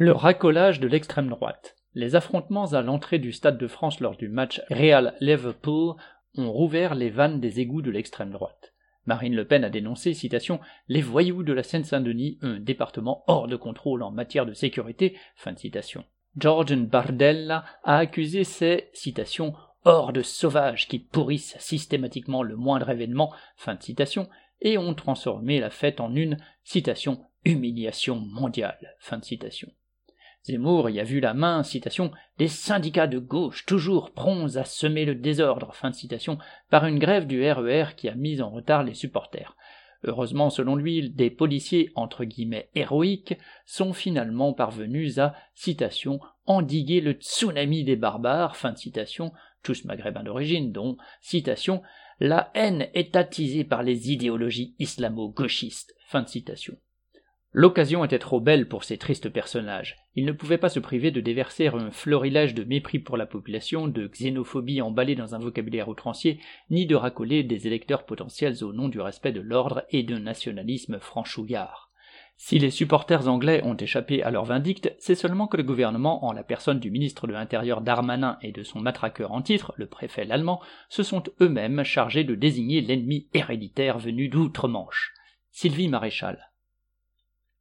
Le racolage de l'extrême droite. Les affrontements à l'entrée du Stade de France lors du match Real-Liverpool ont rouvert les vannes des égouts de l'extrême droite. Marine Le Pen a dénoncé, citation, les voyous de la Seine-Saint-Denis, un département hors de contrôle en matière de sécurité, fin de citation. Bardella a accusé ces, citation, hordes sauvages qui pourrissent systématiquement le moindre événement, fin de citation, et ont transformé la fête en une, citation, humiliation mondiale, fin de citation. Zemmour y a vu la main, citation, des syndicats de gauche toujours prompts à semer le désordre, fin de citation, par une grève du RER e qui a mis en retard les supporters. Heureusement, selon lui, des policiers entre guillemets héroïques sont finalement parvenus à, citation, endiguer le tsunami des barbares, fin de citation, tous maghrébins d'origine, dont, citation, la haine est attisée par les idéologies islamo-gauchistes, fin de citation. L'occasion était trop belle pour ces tristes personnages. Ils ne pouvaient pas se priver de déverser un florilège de mépris pour la population, de xénophobie emballée dans un vocabulaire outrancier, ni de racoler des électeurs potentiels au nom du respect de l'ordre et d'un nationalisme franchouillard. Si les supporters anglais ont échappé à leur vindicte, c'est seulement que le gouvernement, en la personne du ministre de l'Intérieur Darmanin et de son matraqueur en titre, le préfet l'allemand, se sont eux-mêmes chargés de désigner l'ennemi héréditaire venu d'outre-Manche. Sylvie Maréchal.